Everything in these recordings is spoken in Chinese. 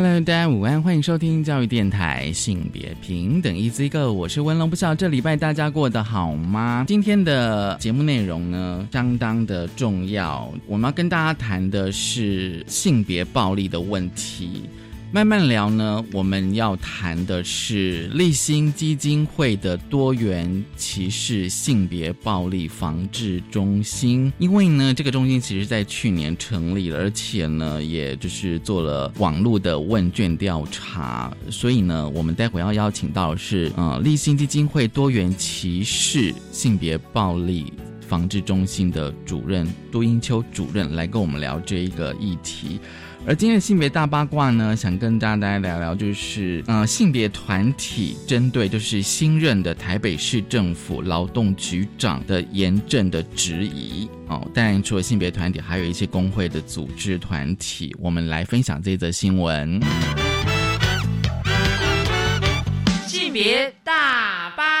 Hello，大家午安，欢迎收听教育电台性别平等 Easy Go，我是文龙，不知道这礼拜大家过得好吗？今天的节目内容呢，相当的重要，我们要跟大家谈的是性别暴力的问题。慢慢聊呢，我们要谈的是立新基金会的多元歧视性别暴力防治中心。因为呢，这个中心其实在去年成立了，而且呢，也就是做了网络的问卷调查。所以呢，我们待会要邀请到是，呃，立新基金会多元歧视性别暴力防治中心的主任杜英秋主任来跟我们聊这一个议题。而今天的性别大八卦呢，想跟大家聊聊，就是呃，性别团体针对就是新任的台北市政府劳动局长的严正的质疑哦。当然，除了性别团体，还有一些工会的组织团体，我们来分享这则新闻。性别大八。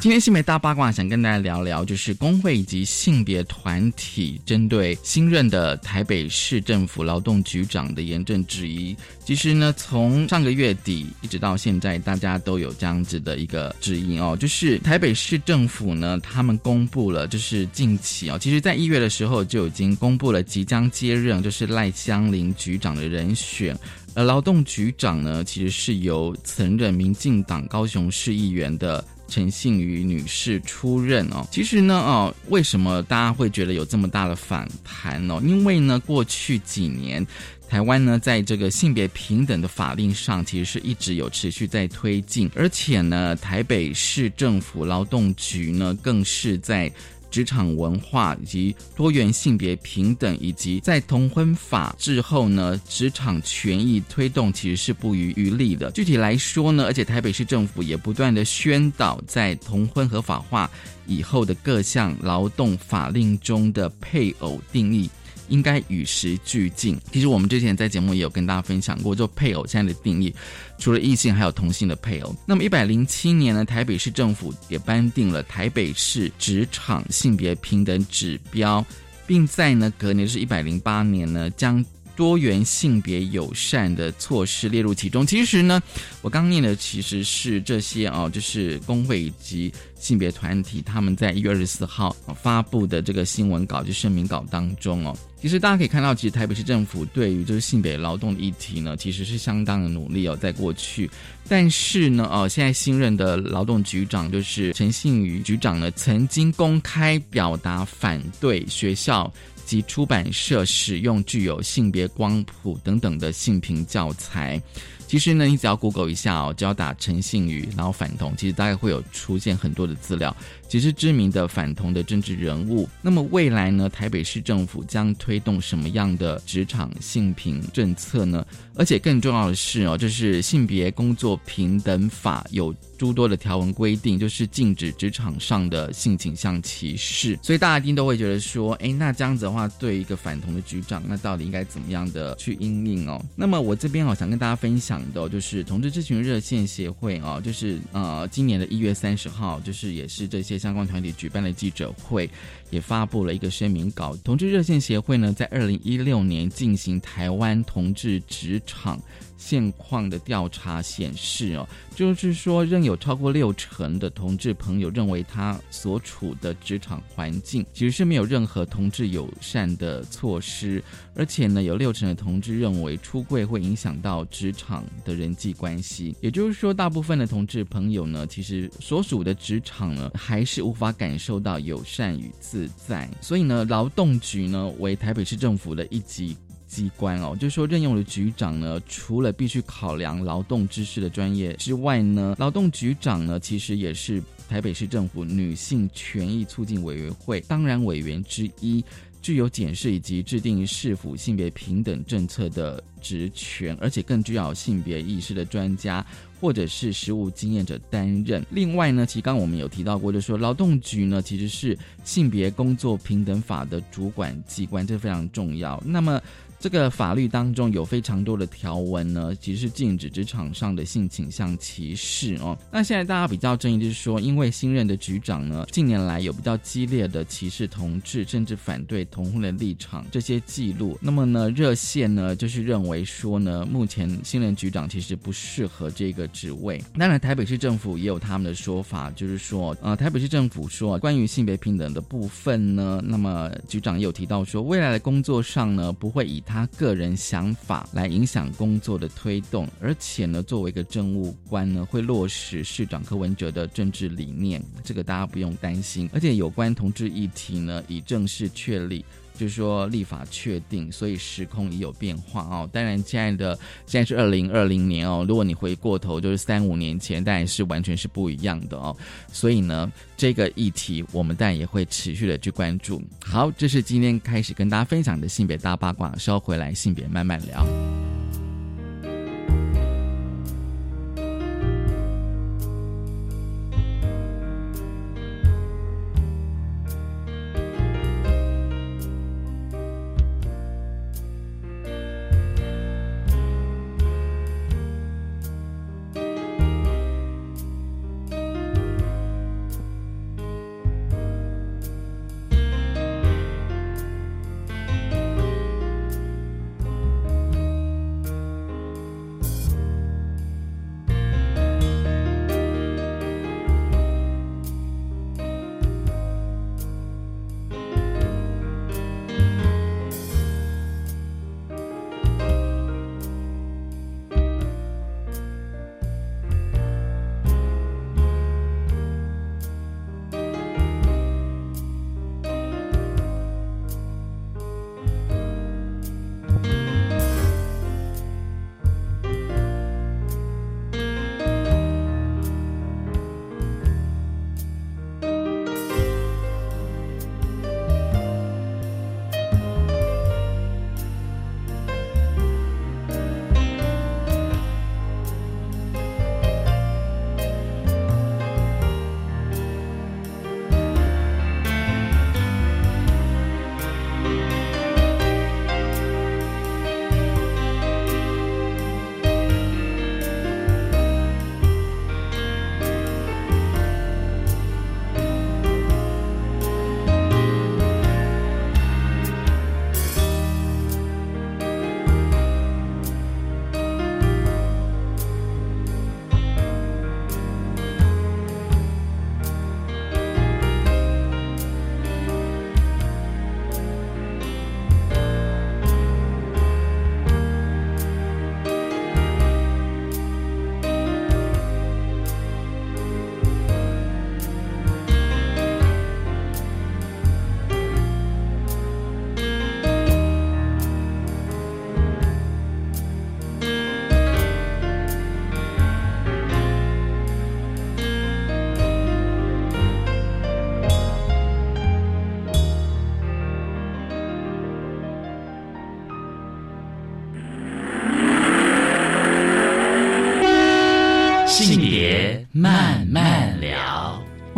今天性别大八卦想跟大家聊聊，就是工会以及性别团体针对新任的台北市政府劳动局长的严正质疑。其实呢，从上个月底一直到现在，大家都有这样子的一个质疑哦，就是台北市政府呢，他们公布了，就是近期哦，其实在一月的时候就已经公布了即将接任就是赖香林局长的人选。而劳动局长呢，其实是由曾任民进党高雄市议员的。陈信宇女士出任哦，其实呢，哦，为什么大家会觉得有这么大的反弹呢？因为呢，过去几年，台湾呢，在这个性别平等的法令上，其实是一直有持续在推进，而且呢，台北市政府劳动局呢，更是在。职场文化以及多元性别平等，以及在同婚法之后呢，职场权益推动其实是不遗余力的。具体来说呢，而且台北市政府也不断的宣导，在同婚合法化以后的各项劳动法令中的配偶定义。应该与时俱进。其实我们之前在节目也有跟大家分享过，就配偶现在的定义，除了异性还有同性的配偶。那么一百零七年呢，台北市政府也颁定了台北市职场性别平等指标，并在呢隔年是一百零八年呢将。多元性别友善的措施列入其中。其实呢，我刚念的其实是这些哦，就是工会以及性别团体他们在一月二十四号发布的这个新闻稿，就声明稿当中哦。其实大家可以看到，其实台北市政府对于就是性别劳动的议题呢，其实是相当的努力哦，在过去。但是呢，哦，现在新任的劳动局长就是陈信宇局长呢，曾经公开表达反对学校。及出版社使用具有性别光谱等等的性平教材。其实呢，你只要 Google 一下哦，只要打陈信宇，然后反同，其实大概会有出现很多的资料，其实知名的反同的政治人物。那么未来呢，台北市政府将推动什么样的职场性平政策呢？而且更重要的是哦，就是性别工作平等法有诸多的条文规定，就是禁止职场上的性倾向歧视。所以大家一定都会觉得说，哎，那这样子的话，对一个反同的局长，那到底应该怎么样的去应应哦？那么我这边哦，想跟大家分享。的，就是同志咨询热线协会啊，就是呃，今年的一月三十号，就是也是这些相关团体举办的记者会，也发布了一个声明稿。同志热线协会呢，在二零一六年进行台湾同志职场。现况的调查显示，哦，就是说，仍有超过六成的同志朋友认为他所处的职场环境其实是没有任何同志友善的措施，而且呢，有六成的同志认为出柜会影响到职场的人际关系。也就是说，大部分的同志朋友呢，其实所属的职场呢，还是无法感受到友善与自在。所以呢，劳动局呢，为台北市政府的一级。机关哦，就是说任用的局长呢，除了必须考量劳动知识的专业之外呢，劳动局长呢，其实也是台北市政府女性权益促进委员会当然委员之一。具有检视以及制定市府性别平等政策的职权，而且更具有性别意识的专家。或者是实务经验者担任。另外呢，其实刚刚我们有提到过，就是说劳动局呢其实是性别工作平等法的主管机关，这非常重要。那么。这个法律当中有非常多的条文呢，其实是禁止职场上的性倾向歧视哦。那现在大家比较争议就是说，因为新任的局长呢，近年来有比较激烈的歧视同志，甚至反对同婚的立场，这些记录。那么呢，热线呢就是认为说呢，目前新任局长其实不适合这个职位。当然，台北市政府也有他们的说法，就是说，呃，台北市政府说，关于性别平等的部分呢，那么局长也有提到说，未来的工作上呢，不会以他个人想法来影响工作的推动，而且呢，作为一个政务官呢，会落实市长柯文哲的政治理念，这个大家不用担心。而且有关同志议题呢，已正式确立。就是说，立法确定，所以时空也有变化哦。当然，亲爱的，现在是二零二零年哦。如果你回过头，就是三五年前，当然是完全是不一样的哦。所以呢，这个议题我们当然也会持续的去关注。好，这是今天开始跟大家分享的性别大八卦，稍回来性别慢慢聊。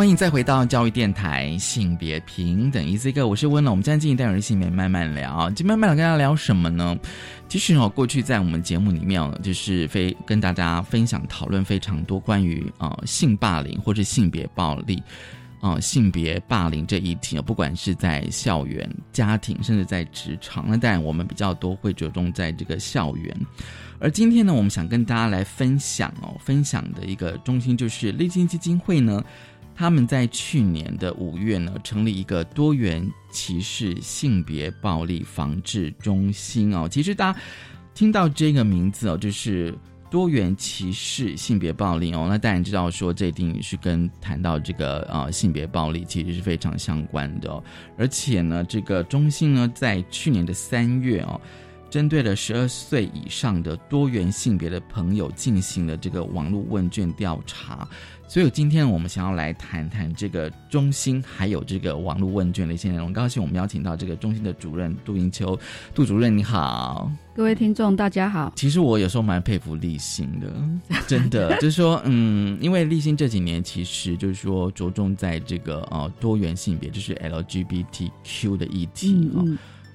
欢迎再回到教育电台性别平等 E C 哥，我是温龙。我们今天进行单元性别慢慢聊，今天慢慢聊跟大家聊什么呢？其实哦，过去在我们节目里面，就是非跟大家分享讨论非常多关于啊性霸凌或者性别暴力啊性别霸凌这一题不管是在校园、家庭，甚至在职场，那当然我们比较多会着重在这个校园。而今天呢，我们想跟大家来分享哦，分享的一个中心就是立金基金会呢。他们在去年的五月呢，成立一个多元歧视性别暴力防治中心哦。其实大家听到这个名字哦，就是多元歧视性别暴力哦，那当然知道说这一定是跟谈到这个呃性别暴力其实是非常相关的。而且呢，这个中心呢，在去年的三月哦。针对了十二岁以上的多元性别的朋友进行了这个网络问卷调查。所以今天我们想要来谈谈这个中心，还有这个网络问卷的一些内容。很高兴我们邀请到这个中心的主任杜英秋，杜主任你好，各位听众大家好。其实我有时候蛮佩服立新的，真的就是说，嗯，因为立新这几年其实就是说着重在这个呃多元性别，就是 LGBTQ 的议题啊。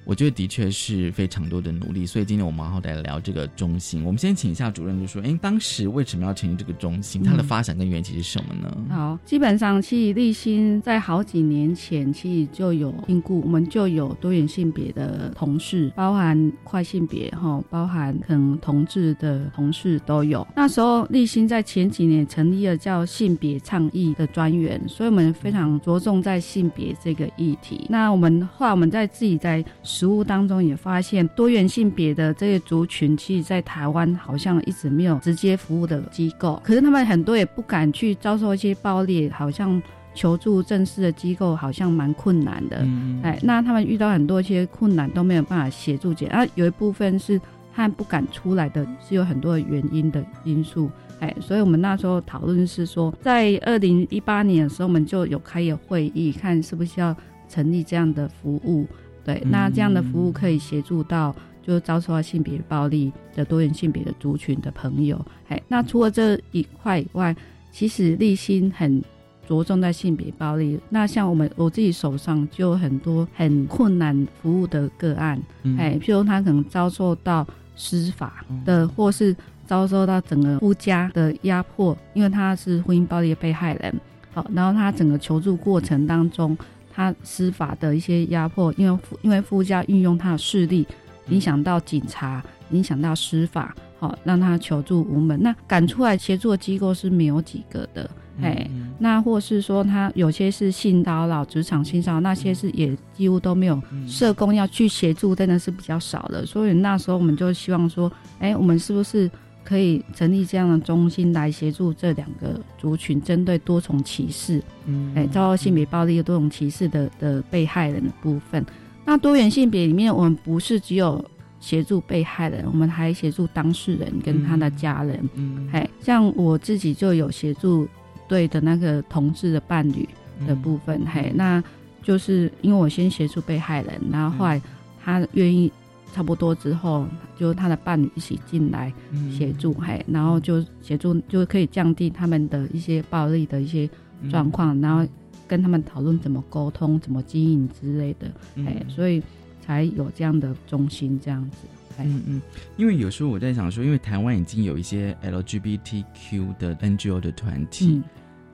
我觉得的确是非常多的努力，所以今天我们好好来聊这个中心。我们先请一下主任，就说：哎，当时为什么要成立这个中心？它的发展跟缘起是什么呢？好，基本上其实立新在好几年前其实就有评估，我们就有多元性别的同事，包含跨性别哈，包含可能同志的同事都有。那时候立新在前几年成立了叫性别倡议的专员，所以我们非常着重在性别这个议题。那我们后来我们在自己在。实务当中也发现，多元性别的这些族群，其实，在台湾好像一直没有直接服务的机构。可是他们很多也不敢去遭受一些暴力，好像求助正式的机构，好像蛮困难的。嗯哎，那他们遇到很多一些困难，都没有办法协助解。啊，有一部分是他们不敢出来的，是有很多的原因的因素。哎，所以我们那时候讨论是说，在二零一八年的时候，我们就有开一个会议，看是不是要成立这样的服务。对，那这样的服务可以协助到就是遭受到性别暴力的多元性别的族群的朋友。哎，那除了这一块以外，其实立心很着重在性别暴力。那像我们我自己手上就有很多很困难服务的个案，哎，譬如他可能遭受到司法的，或是遭受到整个夫家的压迫，因为他是婚姻暴力的被害人。好，然后他整个求助过程当中。他司法的一些压迫，因为因为夫家运用他的势力，影响到警察，影响到司法，好让他求助无门。那赶出来协助的机构是没有几个的，哎，那或是说他有些是性骚扰、职场性骚扰，那些是也几乎都没有社工要去协助，真的是比较少的。所以那时候我们就希望说，哎，我们是不是？可以成立这样的中心来协助这两个族群，针对多重歧视，嗯，哎，遭到性别暴力的多重歧视的的被害人的部分。那多元性别里面，我们不是只有协助被害人，我们还协助当事人跟他的家人。嗯，哎，像我自己就有协助对的那个同志的伴侣的部分，嘿，那就是因为我先协助被害人，然后后来他愿意。差不多之后，就他的伴侣一起进来协助，嘿，然后就协助就可以降低他们的一些暴力的一些状况，然后跟他们讨论怎么沟通、怎么经营之类的，哎，所以才有这样的中心这样子。嗯嗯，因为有时候我在想说，因为台湾已经有一些 LGBTQ 的 NGO 的团体，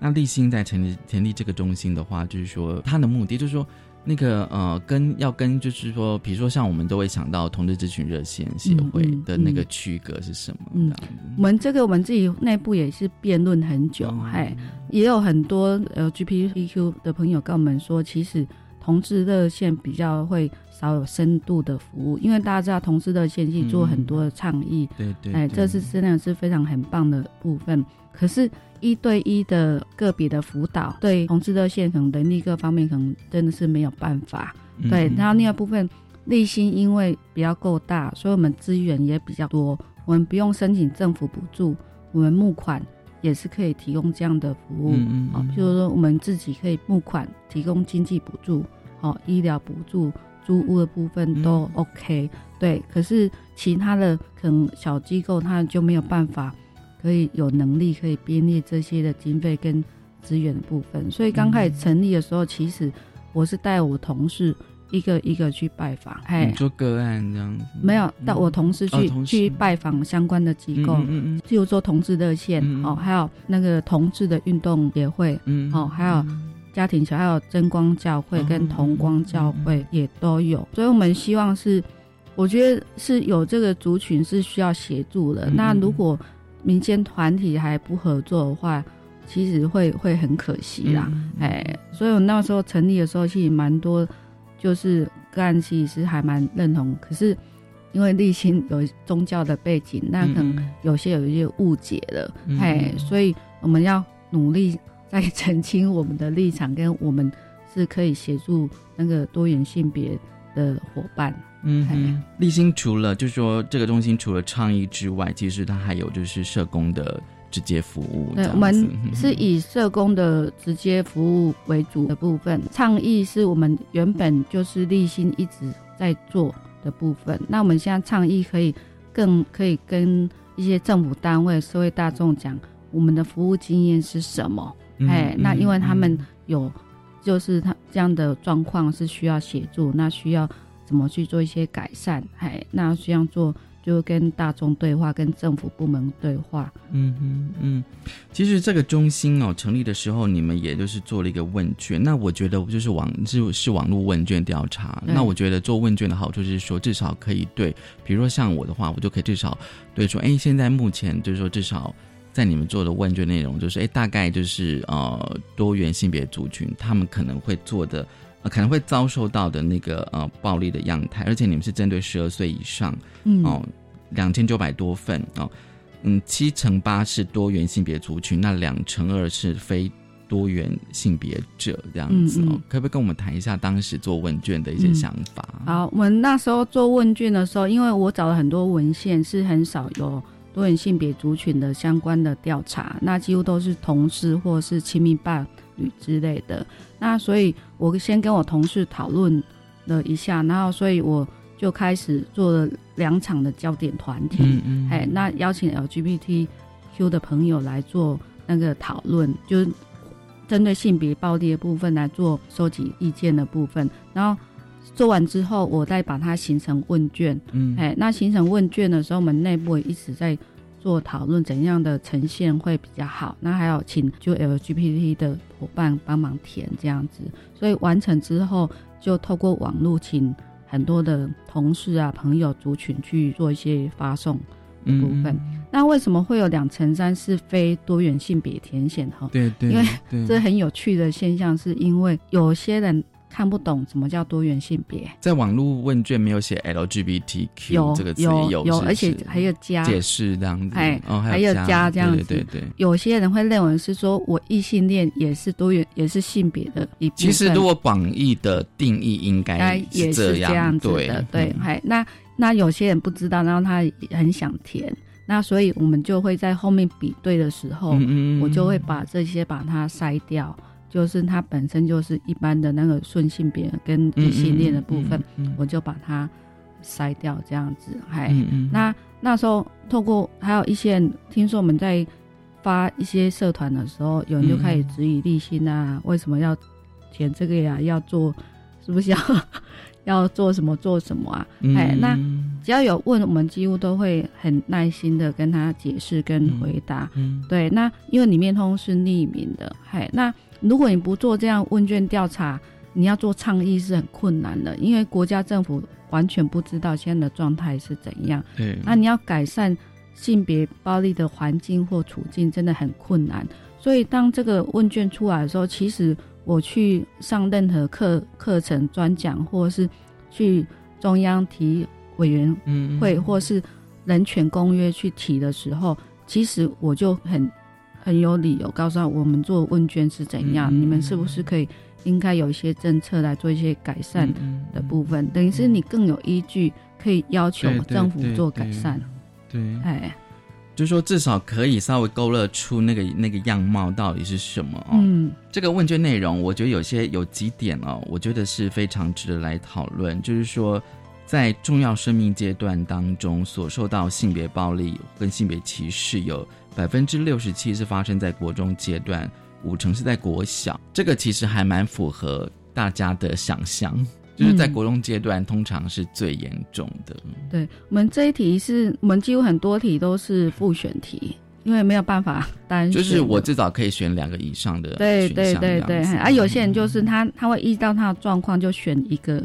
那立新在成立成立这个中心的话，就是说他的目的就是说。那个呃，跟要跟就是说，比如说像我们都会想到同志咨询热线协会的那个区隔是什么？嗯，我们这个我们自己内部也是辩论很久，嗨，也有很多呃 GPTQ 的朋友跟我们说，其实同志热线比较会少有深度的服务，因为大家知道同志热线去做很多的倡议，对对，哎，这是真的是非常很棒的部分，可是。一对一的个别的辅导，对同志热线可能能力各方面可能真的是没有办法。对，然后另外部分立新因为比较够大，所以我们资源也比较多，我们不用申请政府补助，我们募款也是可以提供这样的服务。嗯嗯。就是说我们自己可以募款提供经济补助，好，医疗补助、租屋的部分都 OK。对，可是其他的可能小机构他就没有办法。可以有能力可以编列这些的经费跟资源的部分，所以刚开始成立的时候，其实我是带我同事一个一个去拜访，哎，做个案这样子，没有带我同事去去拜访相关的机构，嗯嗯，譬如说同志热线，哦，还有那个同志的运动协会，嗯，哦，还有家庭小，还有真光教会跟同光教会也都有，所以我们希望是，我觉得是有这个族群是需要协助的，那如果。民间团体还不合作的话，其实会会很可惜啦。哎，所以我那时候成立的时候，其实蛮多，就是个案其实还蛮认同。可是因为立新有宗教的背景，那可能有些有一些误解了。哎，所以我们要努力在澄清我们的立场，跟我们是可以协助那个多元性别的伙伴。嗯，立新除了就是说这个中心除了倡议之外，其实它还有就是社工的直接服务。对，我们是以社工的直接服务为主的部分，倡议是我们原本就是立新一直在做的部分。那我们现在倡议可以更可以跟一些政府单位、社会大众讲我们的服务经验是什么。哎，那因为他们有就是他这样的状况是需要协助，那需要。怎么去做一些改善？哎，那这样做就跟大众对话，跟政府部门对话。嗯嗯嗯。其实这个中心哦，成立的时候，你们也就是做了一个问卷。那我觉得就是网是是网络问卷调查。那我觉得做问卷的好处就是说，至少可以对，比如说像我的话，我就可以至少对说，哎，现在目前就是说，至少在你们做的问卷内容，就是哎，大概就是呃，多元性别族群他们可能会做的。可能会遭受到的那个呃暴力的样态，而且你们是针对十二岁以上，嗯哦，两千九百多份哦，嗯，七乘八是多元性别族群，那两乘二是非多元性别者这样子哦，可不可以跟我们谈一下当时做问卷的一些想法？好，我们那时候做问卷的时候，因为我找了很多文献，是很少有多元性别族群的相关的调查，那几乎都是同事或是亲密伴侣之类的。那所以，我先跟我同事讨论了一下，然后所以我就开始做了两场的焦点团体，嗯嗯，哎，那邀请 LGBTQ 的朋友来做那个讨论，就是针对性别暴力的部分来做收集意见的部分，然后做完之后，我再把它形成问卷，嗯，哎，那形成问卷的时候，我们内部也一直在。做讨论怎样的呈现会比较好？那还有请就 LGBT 的伙伴帮忙填这样子，所以完成之后就透过网络请很多的同事啊、朋友族群去做一些发送的部分。那为什么会有两成三是非多元性别填写？哈，对对，因为这很有趣的现象，是因为有些人。看不懂什么叫多元性别，在网络问卷没有写 LGBTQ 这个字，有有有，而且还有加解释这样子，哎，还有加这样子，对对对。有些人会认为是说我异性恋也是多元，也是性别的一部分。其实如果广义的定义应该也是这样子的，对，还那那有些人不知道，然后他很想填，那所以我们就会在后面比对的时候，我就会把这些把它筛掉。就是它本身就是一般的那个顺性别跟异性恋的部分，我就把它筛掉这样子。还那那时候透过还有一些人听说我们在发一些社团的时候，有人就开始质疑立新啊，为什么要填这个呀？要做是不是要 要做什么做什么啊？哎，那只要有问，我们几乎都会很耐心的跟他解释跟回答。对，那因为里面通是匿名的，嗨，那。如果你不做这样问卷调查，你要做倡议是很困难的，因为国家政府完全不知道现在的状态是怎样。对，那你要改善性别暴力的环境或处境，真的很困难。所以当这个问卷出来的时候，其实我去上任何课课程、专讲，或是去中央提委员会，或是人权公约去提的时候，其实我就很。很有理由告诉他，我们做问卷是怎样，你们是不是可以应该有一些政策来做一些改善的部分，等于是你更有依据可以要求政府做改善。对，哎，就说至少可以稍微勾勒出那个那个样貌到底是什么哦。嗯，这个问卷内容，我觉得有些有几点哦，我觉得是非常值得来讨论，就是说在重要生命阶段当中所受到性别暴力跟性别歧视有。百分之六十七是发生在国中阶段，五成是在国小。这个其实还蛮符合大家的想象，就是在国中阶段通常是最严重的。对我们这一题是我们几乎很多题都是复选题，因为没有办法单。就是我至少可以选两个以上的。对对对对，啊，有些人就是他他会依照他的状况就选一个。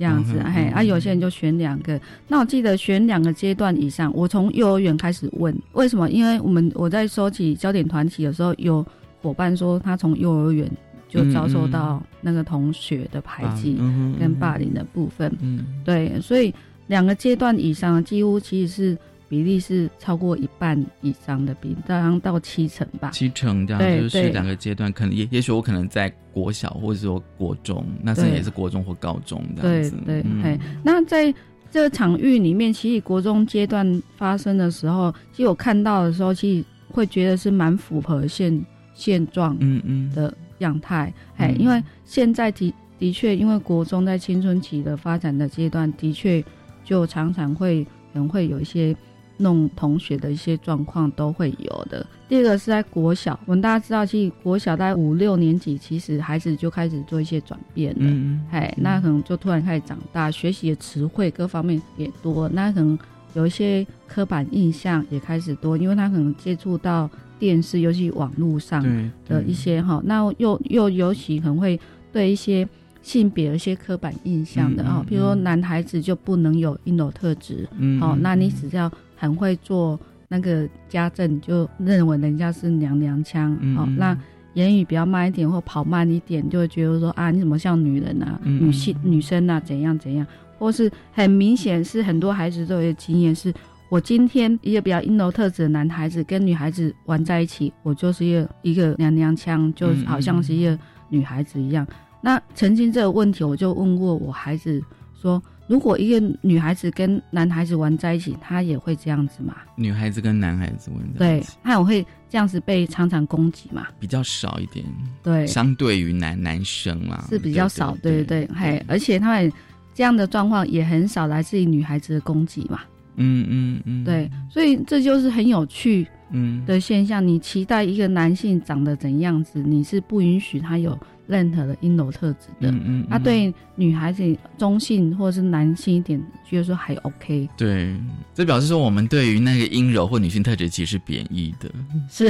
这样子，嘿，啊，有些人就选两个。那我记得选两个阶段以上，我从幼儿园开始问为什么？因为我们我在收集焦点团体的时候，有伙伴说他从幼儿园就遭受到那个同学的排挤跟霸凌的部分。嗯，对，所以两个阶段以上，几乎其实是比例是超过一半以上的，比大概到七成吧。七成这样就是两个阶段，可能也也许我可能在国小或者说国中，那时也是国中或高中这样子。对对，嘿，那在这个场域里面，其实国中阶段发生的时候，其实我看到的时候，其实会觉得是蛮符合现现状嗯嗯的样态。哎，因为现在的的确，因为国中在青春期的发展的阶段，的确就常常会可能会有一些。弄同学的一些状况都会有的。第二个是在国小，我们大家知道，其实国小在五六年级，其实孩子就开始做一些转变了。嗯哎，那可能就突然开始长大，学习的词汇各方面也多，那可能有一些刻板印象也开始多，因为他可能接触到电视，尤其网络上的一些哈，那又又尤其可能会对一些性别有一些刻板印象的啊，比如说男孩子就不能有阴柔特质，嗯哦，那你只要。很会做那个家政，就认为人家是娘娘腔哦。那言语比较慢一点，或跑慢一点，就会觉得说啊，你怎么像女人啊，女性女生啊，怎样怎样？或是很明显是很多孩子都有经验，是我今天一个比较阴柔特质的男孩子跟女孩子玩在一起，我就是一个一个娘娘腔，就好像是一个女孩子一样。那曾经这个问题，我就问过我孩子说。如果一个女孩子跟男孩子玩在一起，她也会这样子嘛？女孩子跟男孩子玩在一起，对，她也会这样子被常常攻击嘛？比较少一点，对，相对于男男生啦，是比较少，对对对，嘿，而且他们这样的状况也很少来自于女孩子的攻击嘛？嗯嗯嗯，对，所以这就是很有趣嗯的现象。你期待一个男性长得怎样子，你是不允许他有。任何的阴柔特质的，嗯嗯，他对女孩子中性或者是男性一点，觉得说还 OK。对，这表示说我们对于那个阴柔或女性特质其实是贬义的，是。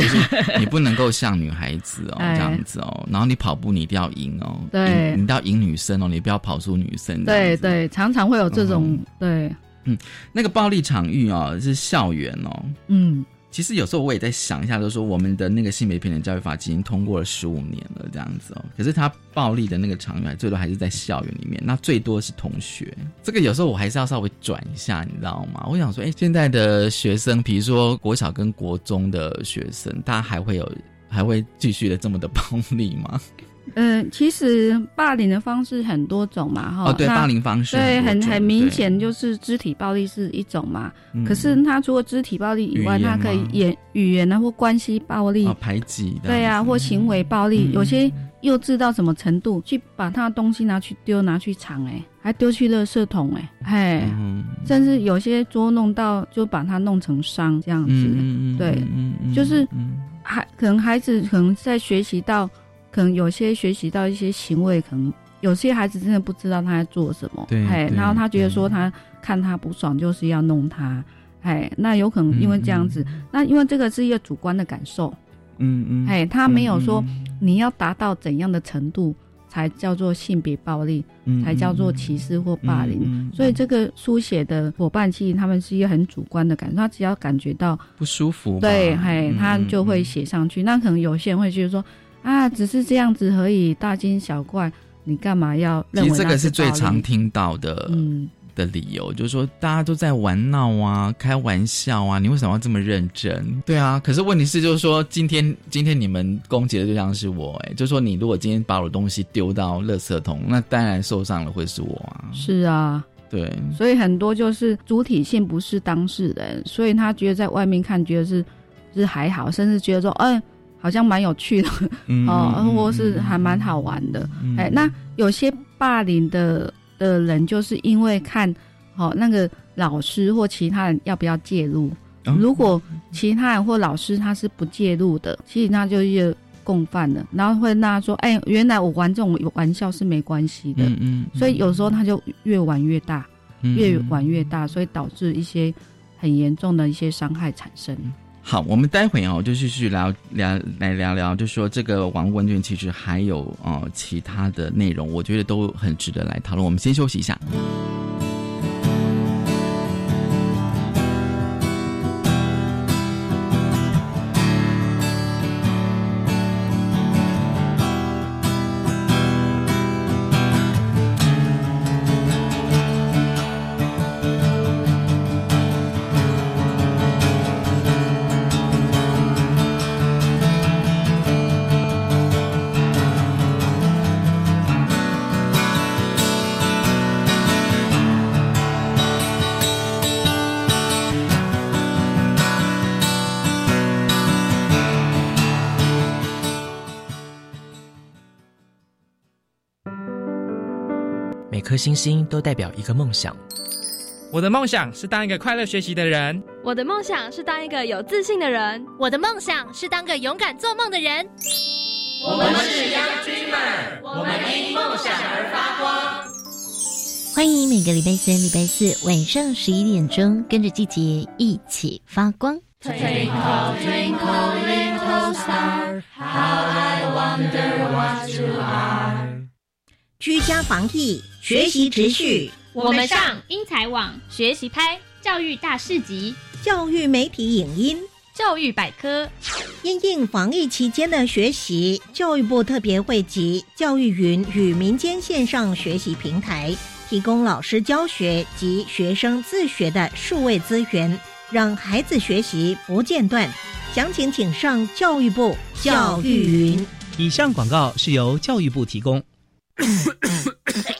你不能够像女孩子哦 这样子哦，然后你跑步你一定要赢哦，对，你要赢女生哦，你不要跑输女生。对对，常常会有这种对，嗯，那个暴力场域哦是校园哦，嗯。其实有时候我也在想一下，就是说我们的那个性别平等教育法已经通过了十五年了，这样子哦。可是他暴力的那个场域，最多还是在校园里面，那最多是同学。这个有时候我还是要稍微转一下，你知道吗？我想说，哎，现在的学生，比如说国小跟国中的学生，他还会有，还会继续的这么的暴力吗？嗯，其实霸凌的方式很多种嘛，哈。哦，对，霸凌方式对，很很明显就是肢体暴力是一种嘛。可是他除了肢体暴力以外，他可以言语言啊或关系暴力，排挤。对啊，或行为暴力，有些幼稚到什么程度，去把他的东西拿去丢，拿去藏，哎，还丢去垃圾桶，哎，嘿，甚至有些捉弄到就把他弄成伤这样子。对，就是孩可能孩子可能在学习到。可能有些学习到一些行为，可能有些孩子真的不知道他在做什么，哎，然后他觉得说他看他不爽就是要弄他，哎，那有可能因为这样子，那因为这个是一个主观的感受，嗯嗯，哎，他没有说你要达到怎样的程度才叫做性别暴力，才叫做歧视或霸凌，所以这个书写的伙伴其实他们是一个很主观的感受，他只要感觉到不舒服，对，嘿，他就会写上去。那可能有些人会觉得说。啊，只是这样子而已，大惊小怪，你干嘛要？其实这个是最常听到的，嗯，的理由就是说大家都在玩闹啊，开玩笑啊，你为什么要这么认真？对啊，可是问题是就是说，今天今天你们攻击的对象是我，哎，就是说你如果今天把我的东西丢到垃圾桶，那当然受伤了会是我啊。是啊，对，所以很多就是主体性不是当事人，所以他觉得在外面看觉得是是还好，甚至觉得说，嗯。好像蛮有趣的哦，或是还蛮好玩的。哎，那有些霸凌的的人，就是因为看，哦，那个老师或其他人要不要介入？如果其他人或老师他是不介入的，其实那就是共犯了。然后会那说，哎，原来我玩这种玩笑是没关系的。嗯嗯。所以有时候他就越玩越大，越玩越大，所以导致一些很严重的一些伤害产生。好，我们待会哦，就继续聊聊来聊聊，就说这个王文俊其实还有呃其他的内容，我觉得都很值得来讨论。我们先休息一下。星星都代表一个梦想。我的梦想是当一个快乐学习的人。我的梦想是当一个有自信的人。我的梦想是当个勇敢做梦的人。我们是 Young Dreamer，我们因梦想而发光。欢迎每个礼拜三、礼拜四晚上十一点钟，跟着季节一起发光。Twinkle twinkle little star, how I wonder what you are。居家防疫，学习持续。我们上英才网学习拍教育大市集、教育媒体影音、教育百科。因应防疫期间的学习，教育部特别汇集教育云与民间线上学习平台，提供老师教学及学生自学的数位资源，让孩子学习不间断。详情请上教育部教育云。以上广告是由教育部提供。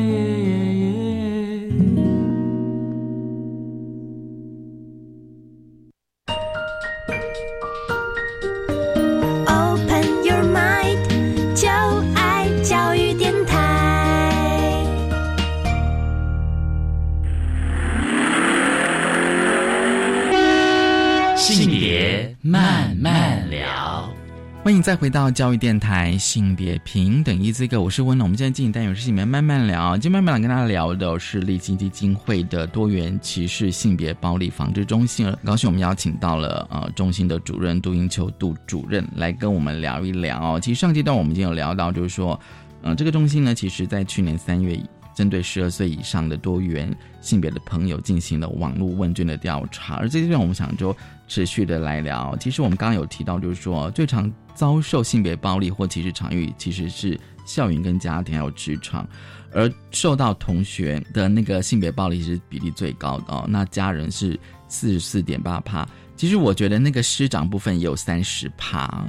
欢迎再回到教育电台性别平等一资格，我是温暖。我们现在进行单元是里面慢慢聊，今天慢慢跟大家聊的是立新基金会的多元歧视性别暴力防治中心。很高兴我们邀请到了呃中心的主任杜英秋杜主任来跟我们聊一聊。其实上阶段我们已经有聊到，就是说，嗯，这个中心呢，其实在去年三月针对十二岁以上的多元性别的朋友进行了网络问卷的调查，而这边我们想就持续的来聊。其实我们刚刚有提到，就是说最常遭受性别暴力或歧视场域其实是校园跟家庭还有职场，而受到同学的那个性别暴力是比例最高的。那家人是四十四点八帕，其实我觉得那个师长部分也有三十帕，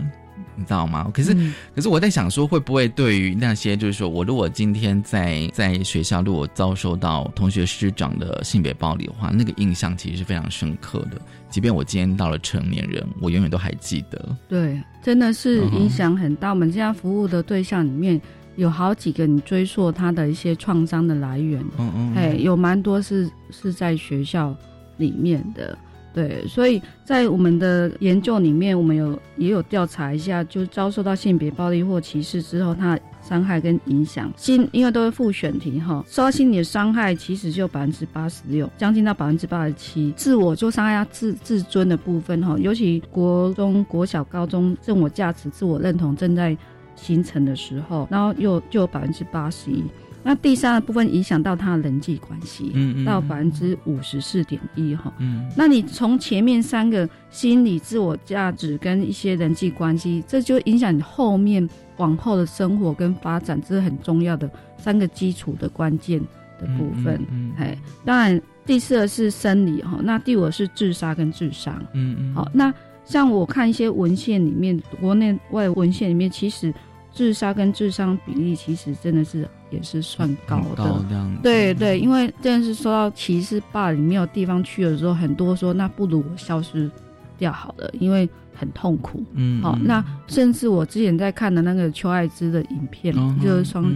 你知道吗？可是可是我在想说，会不会对于那些就是说我如果今天在在学校如果遭受到同学师长的性别暴力的话，那个印象其实是非常深刻的。即便我今天到了成年人，我永远都还记得。对，真的是影响很大。我们现在服务的对象里面有好几个，你追溯他的一些创伤的来源，嗯嗯，哎，有蛮多是是在学校里面的。对，所以在我们的研究里面，我们有也有调查一下，就遭受到性别暴力或歧视之后，他。伤害跟影响，心因为都是复选题哈，受到心理的伤害其实就百分之八十六，将近到百分之八十七。自我就伤害他自自尊的部分哈，尤其国中国小、高中自我价值、自我认同正在形成的时候，然后又就有百分之八十一。那第三个部分影响到他的人际关系，嗯嗯，到百分之五十四点一哈，嗯，那你从前面三个心理、自我价值跟一些人际关系，这就影响你后面。往后的生活跟发展，这是很重要的三个基础的关键的部分。嗯哎，当然第四个是生理哈，那第五是自杀跟智商。嗯嗯。好，那像我看一些文献里面，国内外文献里面，其实自杀跟自杀比例其实真的是也是算高的。对对，因为真的是说到歧视霸凌没有地方去的时候，很多说那不如我消失掉好了，因为。很痛苦，嗯，好，那甚至我之前在看的那个邱爱芝的影片，就是双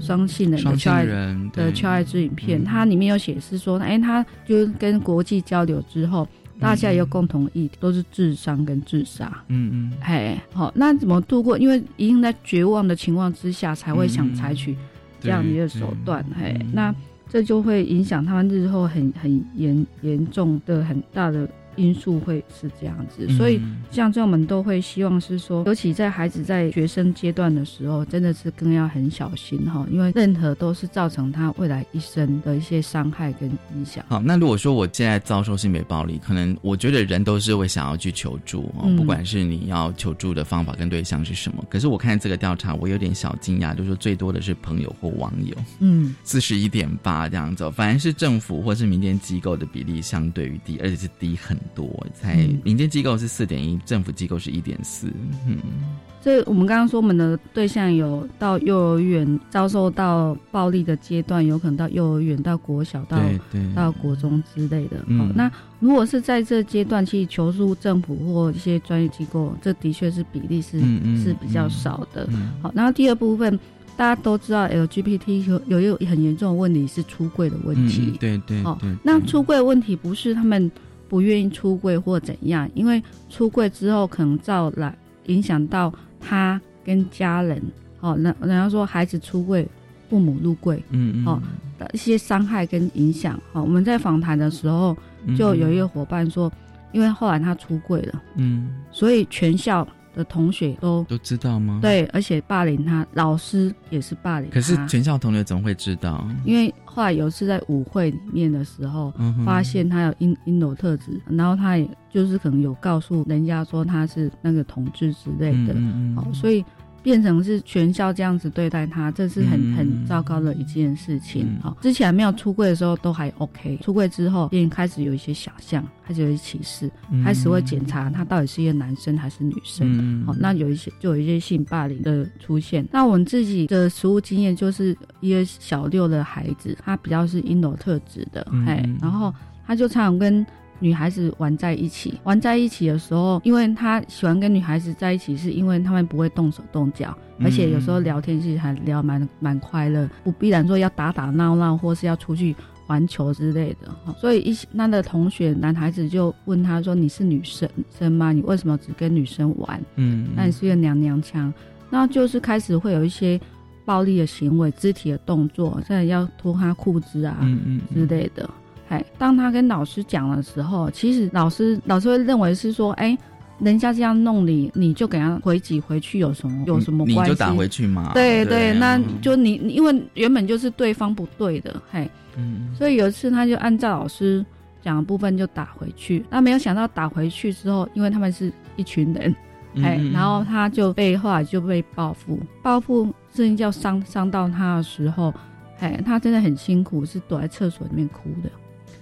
双性人的邱爱的邱爱芝影片，它里面有显示说，哎，他就跟国际交流之后，大家有共同议题，都是智商跟自杀，嗯嗯，哎，好，那怎么度过？因为一定在绝望的情况之下，才会想采取这样的一个手段，嘿，那这就会影响他们日后很很严严重的很大的。因素会是这样子，所以像这样我们都会希望是说，尤其在孩子在学生阶段的时候，真的是更要很小心哈，因为任何都是造成他未来一生的一些伤害跟影响。好，那如果说我现在遭受性别暴力，可能我觉得人都是会想要去求助哦，不管是你要求助的方法跟对象是什么。可是我看这个调查，我有点小惊讶，就是说最多的是朋友或网友，嗯，四十一点八这样子，反而是政府或是民间机构的比例相对于低，而且是低很多，才民间机构是四点一，政府机构是一点四，嗯。这我们刚刚说，我们的对象有到幼儿园遭受到暴力的阶段，有可能到幼儿园、到国小、到到国中之类的。好，那如果是在这阶段去求助政府或一些专业机构，这的确是比例是是比较少的。好，然后第二部分，大家都知道 LGBT 有有一个很严重的问题是出柜的问题。对对。哦，那出柜的问题不是他们不愿意出柜或怎样，因为出柜之后可能造来影响到。他跟家人，哦，那人家说孩子出柜，父母入柜，嗯嗯，哦，的一些伤害跟影响，哦，我们在访谈的时候，就有一个伙伴说，因为后来他出柜了，嗯，所以全校的同学都都知道吗？对，而且霸凌他，老师也是霸凌。可是全校同学怎么会知道？因为后来有一次在舞会里面的时候，发现他有阴阴柔特质，然后他也就是可能有告诉人家说他是那个同志之类的，好，所以。变成是全校这样子对待他，这是很很糟糕的一件事情。好，之前没有出柜的时候都还 OK，出柜之后便开始有一些想象，开始有一些歧视，开始会检查他到底是一个男生还是女生。好，那有一些就有一些性霸凌的出现。那我们自己的实务经验就是一个小六的孩子，他比较是阴柔特质的，哎，然后他就常常跟。女孩子玩在一起，玩在一起的时候，因为他喜欢跟女孩子在一起，是因为他们不会动手动脚，而且有时候聊天其实还聊蛮蛮快乐，不必然说要打打闹闹或是要出去玩球之类的。所以一那的同学男孩子就问他说：“你是女生生吗？你为什么只跟女生玩？嗯，那你是个娘娘腔。”那就是开始会有一些暴力的行为、肢体的动作，现在要脱他裤子啊嗯嗯之类的。哎，当他跟老师讲的时候，其实老师老师会认为是说，哎，人家这样弄你，你就给他回击回去有什么有什么关系？你就打回去嘛。对对，那就你因为原本就是对方不对的，嘿，嗯，所以有一次他就按照老师讲的部分就打回去，那没有想到打回去之后，因为他们是一群人，哎，然后他就被后来就被报复，报复事情叫伤伤到他的时候，哎，他真的很辛苦，是躲在厕所里面哭的。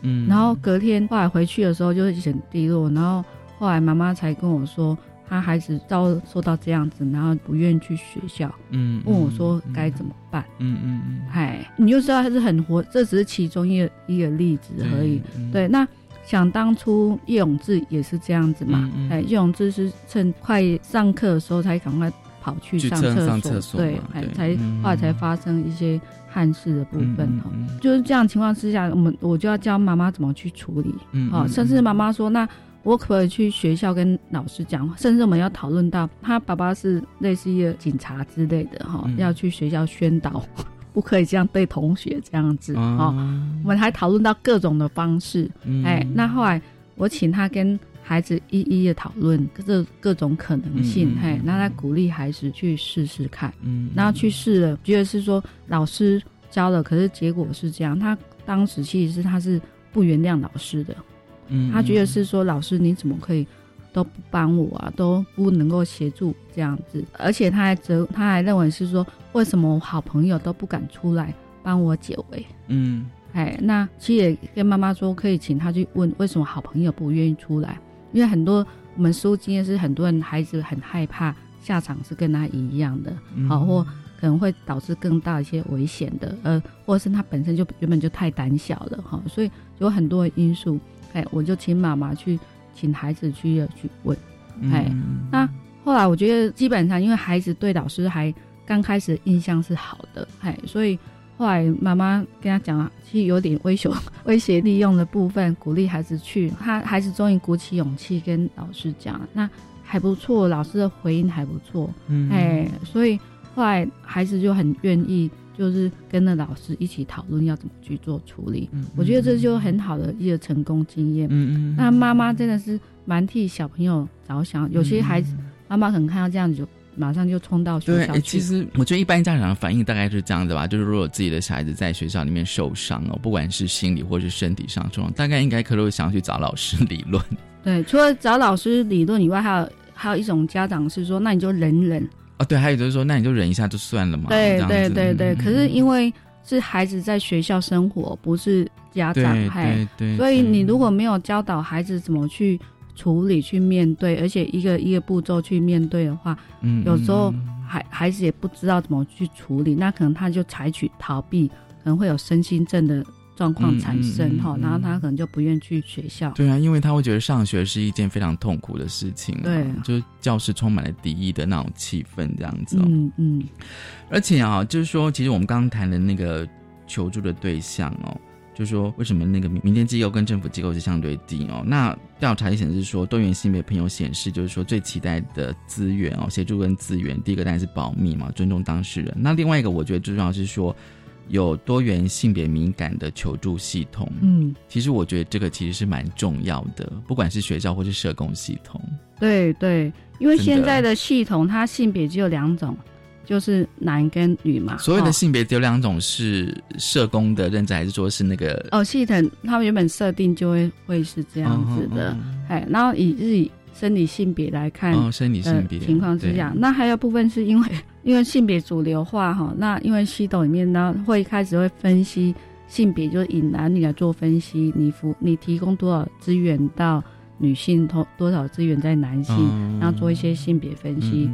嗯，然后隔天后来回去的时候就很低落，然后后来妈妈才跟我说，她孩子遭受到这样子，然后不愿意去学校，嗯，问我说该怎么办，嗯嗯嗯，嗨，你就知道他是很活，这只是其中一个一个例子而已，对，那想当初叶永志也是这样子嘛，哎，叶永志是趁快上课的时候才赶快跑去上厕所，对，才后来才发生一些。探视的部分哈，就是这样情况之下，我们我就要教妈妈怎么去处理，好，甚至妈妈说，那我可不可以去学校跟老师讲？甚至我们要讨论到他爸爸是类似一个警察之类的哈，要去学校宣导，不可以这样对同学这样子哦。我们还讨论到各种的方式，哎，那后来我请他跟。孩子一一的讨论各各种可能性，嘿，那他鼓励孩子去试试看，嗯，然后去试了，觉得是说老师教了，可是结果是这样，他当时其实是他是不原谅老师的，嗯，他觉得是说老师你怎么可以都不帮我啊，都不能够协助这样子，而且他还责他还认为是说为什么好朋友都不敢出来帮我解围，嗯，哎，那其实也跟妈妈说可以请他去问为什么好朋友不愿意出来。因为很多我们书经验是很多人孩子很害怕下场是跟他一样的，好或可能会导致更大一些危险的，呃，或是他本身就原本就太胆小了哈，所以有很多因素，哎，我就请妈妈去请孩子去去问，哎，那后来我觉得基本上因为孩子对老师还刚开始印象是好的，哎，所以。后来妈妈跟他讲，其实有点威胁、威胁利用的部分，鼓励孩子去。他孩子终于鼓起勇气跟老师讲，那还不错，老师的回应还不错。嗯哎，所以后来孩子就很愿意就是跟着老师一起讨论要怎么去做处理。我觉得这就很好的一个成功经验。嗯嗯。那妈妈真的是蛮替小朋友着想，有些孩子妈妈可能看到这样子就马上就冲到学校去。其实我觉得一般家长的反应大概是这样子吧，就是如果自己的小孩子在学校里面受伤了，不管是心理或是身体上受伤，大概应该可能会想要去找老师理论。对，除了找老师理论以外，还有还有一种家长是说，那你就忍忍。哦，对，还有就是说，那你就忍一下就算了嘛。对对对对，可是因为是孩子在学校生活，不是家长，对对，所以你如果没有教导孩子怎么去处理、去面对，而且一个一个步骤去面对的话，嗯，有时候孩孩子也不知道怎么去处理，那可能他就采取逃避，可能会有身心症的。状况产生哈，然后他可能就不愿去学校。对啊，因为他会觉得上学是一件非常痛苦的事情。对，就是教室充满了敌意的那种气氛，这样子。嗯嗯。而且啊，就是说，其实我们刚刚谈的那个求助的对象哦，就是说，为什么那个民间机构跟政府机构是相对低哦？那调查也显示说，多元性别朋友显示，就是说最期待的资源哦，协助跟资源，第一个当然是保密嘛，尊重当事人。那另外一个，我觉得最重要是说。有多元性别敏感的求助系统，嗯，其实我觉得这个其实是蛮重要的，不管是学校或是社工系统。对对，因为现在的系统它性别只有两种，就是男跟女嘛。所有的性别只有两种，是社工的认知，还是说是那个？哦，系统他们原本设定就会会是这样子的，哎，然后以日以生理性别来看，哦，生理性别情况是这样。那还有部分是因为。因为性别主流化哈，那因为系统里面呢会开始会分析性别，就是以男女来做分析，你服你提供多少资源到女性，多多少资源在男性，然后做一些性别分析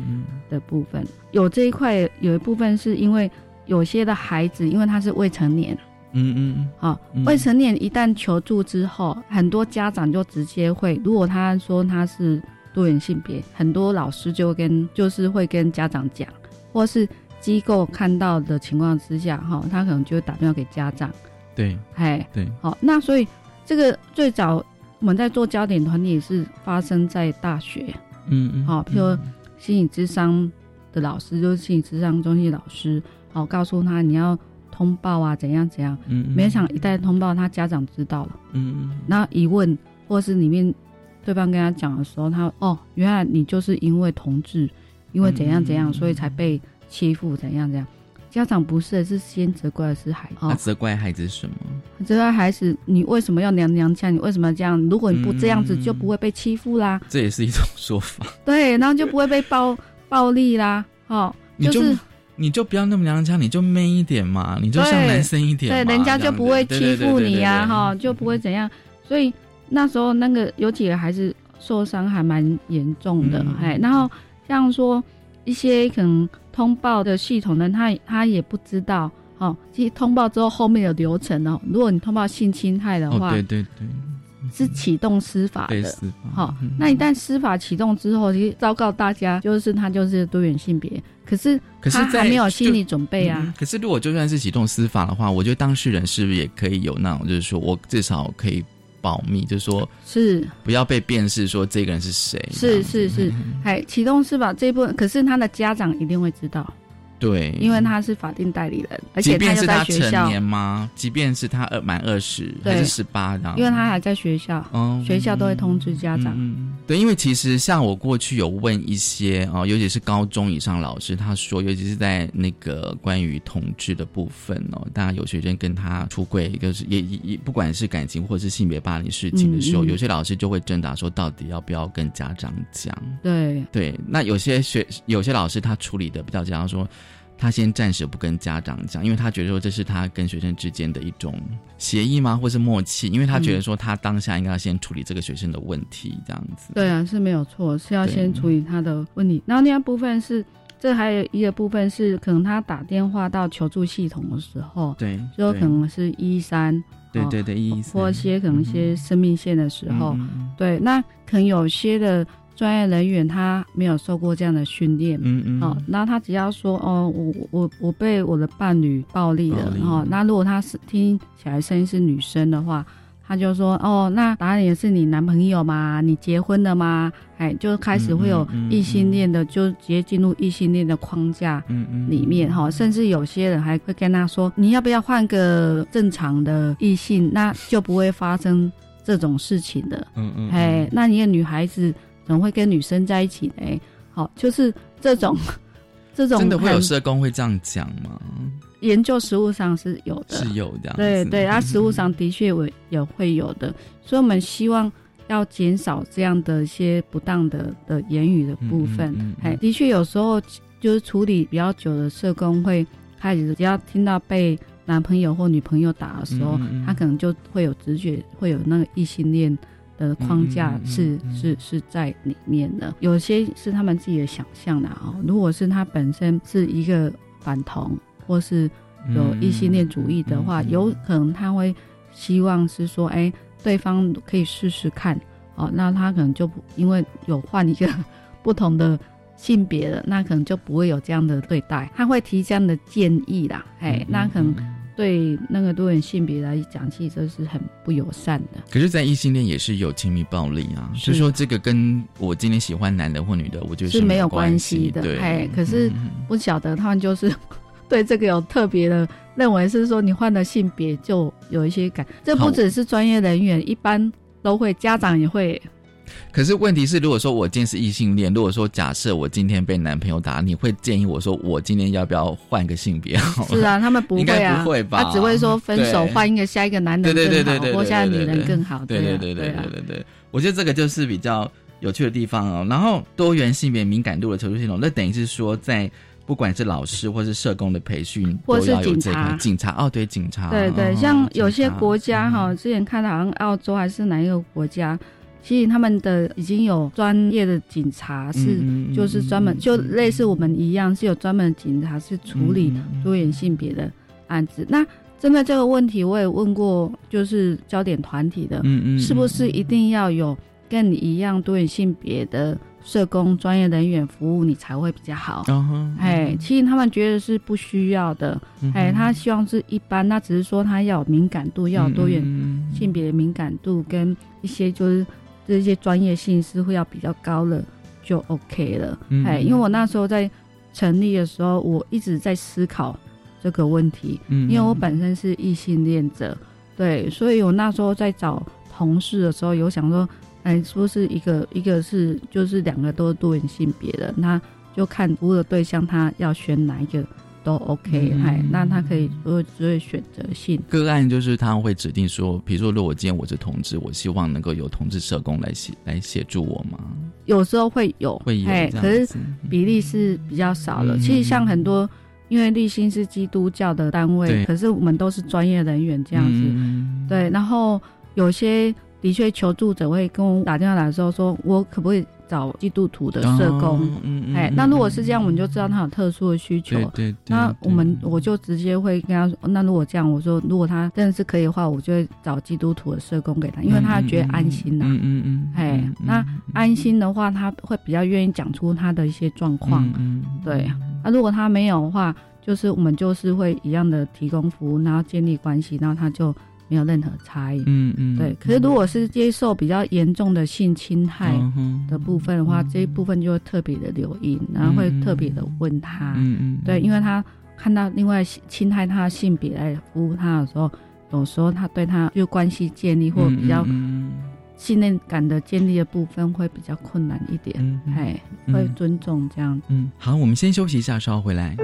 的部分。有这一块有一部分是因为有些的孩子，因为他是未成年，嗯嗯，好，未成年一旦求助之后，很多家长就直接会，如果他说他是多元性别，很多老师就跟就是会跟家长讲。或是机构看到的情况之下，哈，他可能就会打电话给家长。对，哎，对，好，那所以这个最早我们在做焦点团体是发生在大学，嗯嗯，好，譬如心理智商的老师，就是心理智商中心老师，好，告诉他你要通报啊，怎样怎样，嗯，没想一旦通报，他家长知道了，嗯嗯，那一问或是里面对方跟他讲的时候，他哦，原来你就是因为同志。因为怎样怎样，所以才被欺负，怎样怎样？家长不是，是先责怪的是孩子。他责怪孩子什么？责怪孩子，你为什么要娘娘腔？你为什么要这样？如果你不这样子，就不会被欺负啦。这也是一种说法。对，然后就不会被暴 暴力啦。哦，就是你就不要那么娘腔，你就 man 一点嘛，你就像男生一点，对，人家就不会欺负你呀，哈，就不会怎样。所以那时候那个有几个孩子受伤还蛮严重的，哎，然后。像说一些可能通报的系统呢，他他也不知道哦。其实通报之后后面有流程哦。如果你通报性侵害的话，对对对，是启动司法的。好，那一旦司法启动之后，其实昭告大家，就是他就是多元性别。可是可是还没有心理准备啊。可是如果就算是启动司法的话，我觉得当事人是不是也可以有那种，就是说我至少可以。保密，就是说，是不要被辨识，说这个人是谁。是是是，还 启动是吧？这一部分，可是他的家长一定会知道。对，因为他是法定代理人，而且他又在学校吗？即便是他二满二十还是十八这样，因为他还在学校，学校都会通知家长。对，因为其实像我过去有问一些啊，尤其是高中以上老师，他说，尤其是在那个关于同志的部分哦，大家有学生跟他出柜，就是也也不管是感情或者是性别霸凌事情的时候，有些老师就会挣扎说，到底要不要跟家长讲？对对，那有些学有些老师他处理的比较这样说。他先暂时不跟家长讲，因为他觉得说这是他跟学生之间的一种协议吗，或是默契？因为他觉得说他当下应该要先处理这个学生的问题，这样子。对啊，是没有错，是要先处理他的问题。然后另外部分是，这还有一个部分是，可能他打电话到求助系统的时候，对，就可能是一三，对对对，一三，或一些可能一些生命线的时候，对，那可能有些的。专业人员他没有受过这样的训练，嗯嗯，好，那他只要说哦，我我我被我的伴侣暴力了，哈，那如果他是听起来声音是女生的话，他就说：“哦，那答案也是你男朋友吗？你结婚了吗？”哎，就开始会有异性恋的，就直接进入异性恋的框架里面哈。甚至有些人还会跟他说：“你要不要换个正常的异性？那就不会发生这种事情的。”嗯嗯。哎，那你的女孩子怎么会跟女生在一起呢？好，就是这种 这种真的会有社工会这样讲吗？研究实物上是有的，是有的。对对，它 实物上的确有也会有的，所以我们希望要减少这样的一些不当的的言语的部分。哎，的确有时候就是处理比较久的社工会开始，只要听到被男朋友或女朋友打的时候，他可能就会有直觉，会有那个异性恋的框架是是是在里面的。有些是他们自己的想象啦哦。如果是他本身是一个反同。或是有异性恋主义的话，有可能他会希望是说，哎，对方可以试试看，哦，那他可能就不因为有换一个 不同的性别的，那可能就不会有这样的对待，他会提这样的建议啦，哎，那可能对那个多元性别来讲，其实这是很不友善的。可是，在异性恋也是有亲密暴力啊，是说这个跟我今天喜欢男的或女的，我觉得是没有关系的，哎，可是不晓得他们就是。对这个有特别的认为是说你换了性别就有一些感，这不只是专业人员，一般都会，家长也会。可是问题是，如果说我今天是异性恋，如果说假设我今天被男朋友打，你会建议我说我今天要不要换个性别？是啊，他们不会啊，不会吧？他只会说分手，换一个下一个男人更好，或下一个女人更好。对对对对对对对，我觉得这个就是比较有趣的地方哦。然后多元性别敏感度的求助系统，那等于是说在。不管是老师或是社工的培训，或是警察，警察哦，对，警察，对对，像有些国家哈，之前看到好像澳洲还是哪一个国家，其实他们的已经有专业的警察是，就是专门就类似我们一样是有专门的警察是处理多元性别的案子。那针对这个问题，我也问过，就是焦点团体的，嗯嗯，是不是一定要有跟你一样多元性别的？社工专业人员服务你才会比较好，哎，其实他们觉得是不需要的，哎，他希望是一般，那只是说他要有敏感度，要有多元性别敏感度跟一些就是这些专业性是会要比较高的就 OK 了，哎，因为我那时候在成立的时候，我一直在思考这个问题，嗯因为我本身是异性恋者，对，所以我那时候在找同事的时候有想说。哎，说是一个，一个是就是两个都是多元性别的，那就看服务的对象他要选哪一个都 OK，哎，那他可以做做选择性个案，就是他会指定说，比如说如果今天我是同志，我希望能够有同志社工来协来协助我吗？有时候会有，会有，哎，可是比例是比较少的。其实像很多，因为立新是基督教的单位，可是我们都是专业人员这样子，对，然后有些。的确，求助者会跟我打电话来的时候说：“我可不可以找基督徒的社工？”哎，那如果是这样，我们就知道他有特殊的需求。对，那我们我就直接会跟他说：“那如果这样，我说如果他真的是可以的话，我就会找基督徒的社工给他，因为他觉得安心呐。”嗯嗯嗯。哎，那安心的话，他会比较愿意讲出他的一些状况。嗯。对，那如果他没有的话，就是我们就是会一样的提供服务，然后建立关系，然后他就。没有任何差异，嗯嗯，对。可是如果是接受比较严重的性侵害的部分的话，这一部分就会特别的留意，然后会特别的问他，嗯嗯，对，因为他看到另外侵害他的性别来服务他的时候，有时候他对他就关系建立或比较信任感的建立的部分会比较困难一点，哎，会尊重这样。嗯，好，我们先休息一下，稍后回来。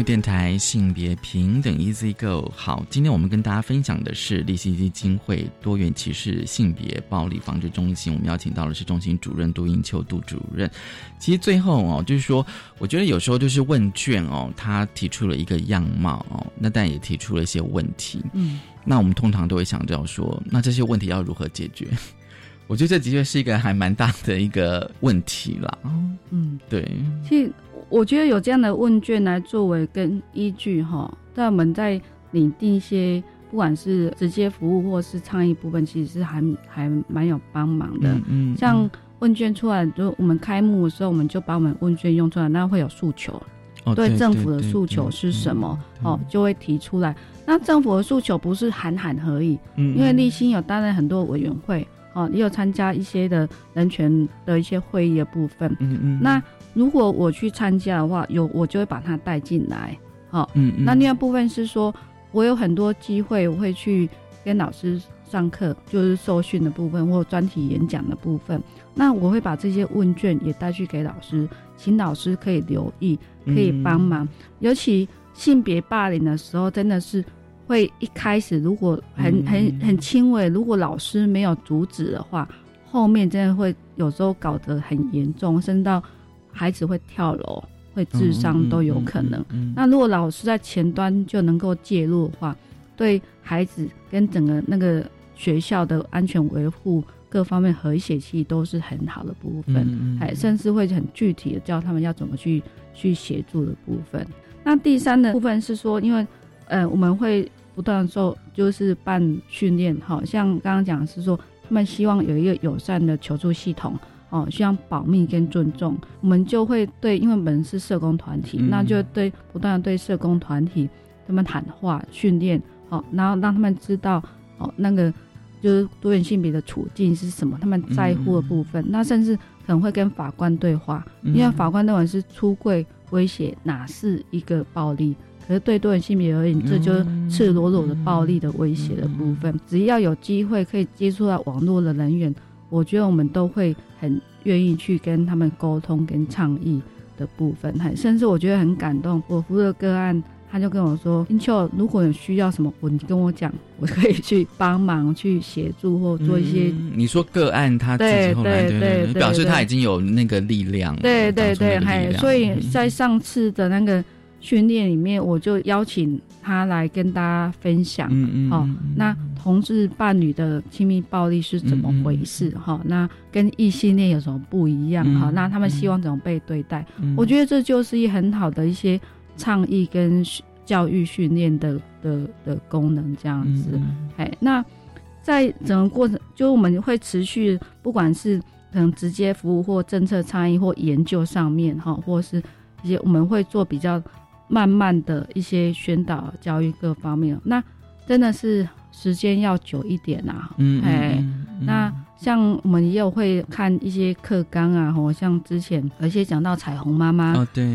育电台性别平等 Easy Go。好，今天我们跟大家分享的是立信基金会多元歧视性别暴力防治中心。我们邀请到的是中心主任杜英秋杜主任。其实最后哦，就是说，我觉得有时候就是问卷哦，他提出了一个样貌哦，那但也提出了一些问题。嗯，那我们通常都会想到说，那这些问题要如何解决？我觉得这的确是一个还蛮大的一个问题啦。嗯，对。其实。我觉得有这样的问卷来作为跟依据哈，在我们在拟定一些不管是直接服务或是倡议部分，其实是还还蛮有帮忙的。嗯，像问卷出来，就我们开幕的时候，我们就把我们问卷用出来，那会有诉求，对政府的诉求是什么？哦，就会提出来。那政府的诉求不是喊喊而已，嗯，因为立新有担任很多委员会，哦，也有参加一些的人权的一些会议的部分，嗯嗯，那。如果我去参加的话，有我就会把他带进来，好，嗯嗯。那另外部分是说，我有很多机会，我会去跟老师上课，就是受训的部分或专题演讲的部分。那我会把这些问卷也带去给老师，请老师可以留意，可以帮忙。尤其性别霸凌的时候，真的是会一开始如果很很很轻微，如果老师没有阻止的话，后面真的会有时候搞得很严重，甚至到。孩子会跳楼，会自伤都有可能。那如果老师在前端就能够介入的话，对孩子跟整个那个学校的安全维护各方面和谐性都是很好的部分。还，甚至会很具体的教他们要怎么去去协助的部分。那第三的部分是说，因为呃我们会不断做就是办训练，好像刚刚讲是说他们希望有一个友善的求助系统。哦，需要保密跟尊重，我们就会对，因为我们是社工团体，那就对不断的对社工团体他们谈话训练，哦，然后让他们知道，哦，那个就是多元性别的处境是什么，他们在乎的部分，那甚至可能会跟法官对话，因为法官认为是出柜威胁哪是一个暴力，可是对多元性别而言，这就是赤裸裸的暴力的威胁的部分，只要有机会可以接触到网络的人员。我觉得我们都会很愿意去跟他们沟通跟倡议的部分，很甚至我觉得很感动。我服务的个案，他就跟我说：“英秋，如果有需要什么，你跟我讲，我可以去帮忙去协助或做一些。”你说个案他自己后来对对表示他已经有那个力量，对对对，还所以在上次的那个训练里面，我就邀请他来跟大家分享。嗯嗯，好，那。同志伴侣的亲密暴力是怎么回事？哈，那跟异性恋有什么不一样？哈，那他们希望怎么被对待？我觉得这就是一很好的一些倡议跟教育训练的的的功能，这样子。哎，那在整个过程，就我们会持续，不管是可能直接服务或政策倡议或研究上面，哈，或是一些我们会做比较慢慢的一些宣导教育各方面。那真的是。时间要久一点啊。嗯，哎，那像我们也有会看一些课纲啊，吼像之前有一些讲到彩虹妈妈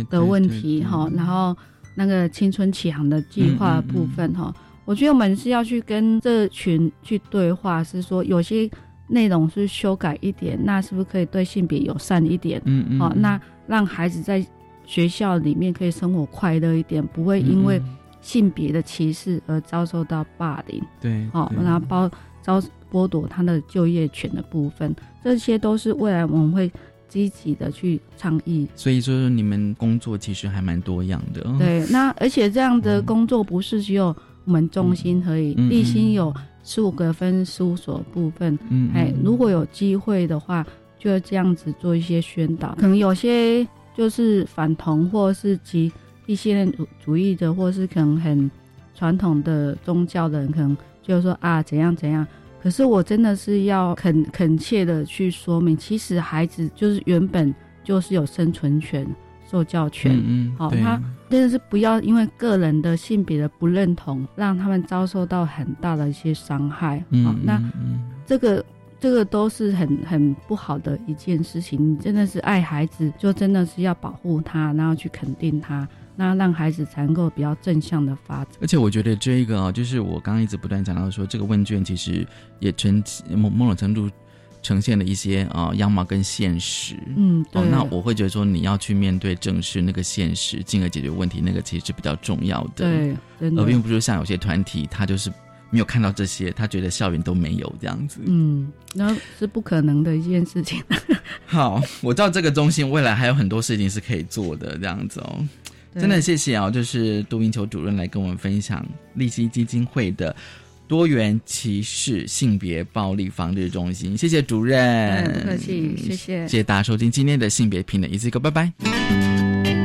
的问题哈，然后那个青春启航的计划部分哈，我觉得我们是要去跟这群去对话，是说有些内容是修改一点，那是不是可以对性别友善一点？嗯嗯，好，那让孩子在学校里面可以生活快乐一点，不会因为。性别的歧视而遭受到霸凌，对，好，然后包遭剥夺他的就业权的部分，这些都是未来我们会积极的去倡议。所以说，你们工作其实还蛮多样的。对，那而且这样的工作不是只有我们中心可以，立新有十五个分事务所部分，嗯，哎，如果有机会的话，就这样子做一些宣导，可能有些就是反同或是及。一些主主义的，或是可能很传统的宗教的人，可能就是说啊，怎样怎样。可是我真的是要恳恳切的去说明，其实孩子就是原本就是有生存权、受教权。嗯，好，他真的是不要因为个人的性别的不认同，让他们遭受到很大的一些伤害。好，那这个这个都是很很不好的一件事情。你真的是爱孩子，就真的是要保护他，然后去肯定他。那让孩子才能够比较正向的发展。而且我觉得这一个啊，就是我刚刚一直不断讲到说，这个问卷其实也呈某某种程度呈现了一些啊样貌跟现实。嗯，对。那我会觉得说，你要去面对正视那个现实，进而解决问题，那个其实是比较重要的。对，而并不是像有些团体，他就是没有看到这些，他觉得校园都没有这样子。嗯，那是不可能的一件事情。好，我知道这个中心未来还有很多事情是可以做的，这样子哦。真的谢谢啊，就是杜英球主任来跟我们分享利息基金会的多元歧视性别暴力防治中心，谢谢主任，不客气，谢谢，谢谢大家收听今天的性别平等一次一个，拜拜。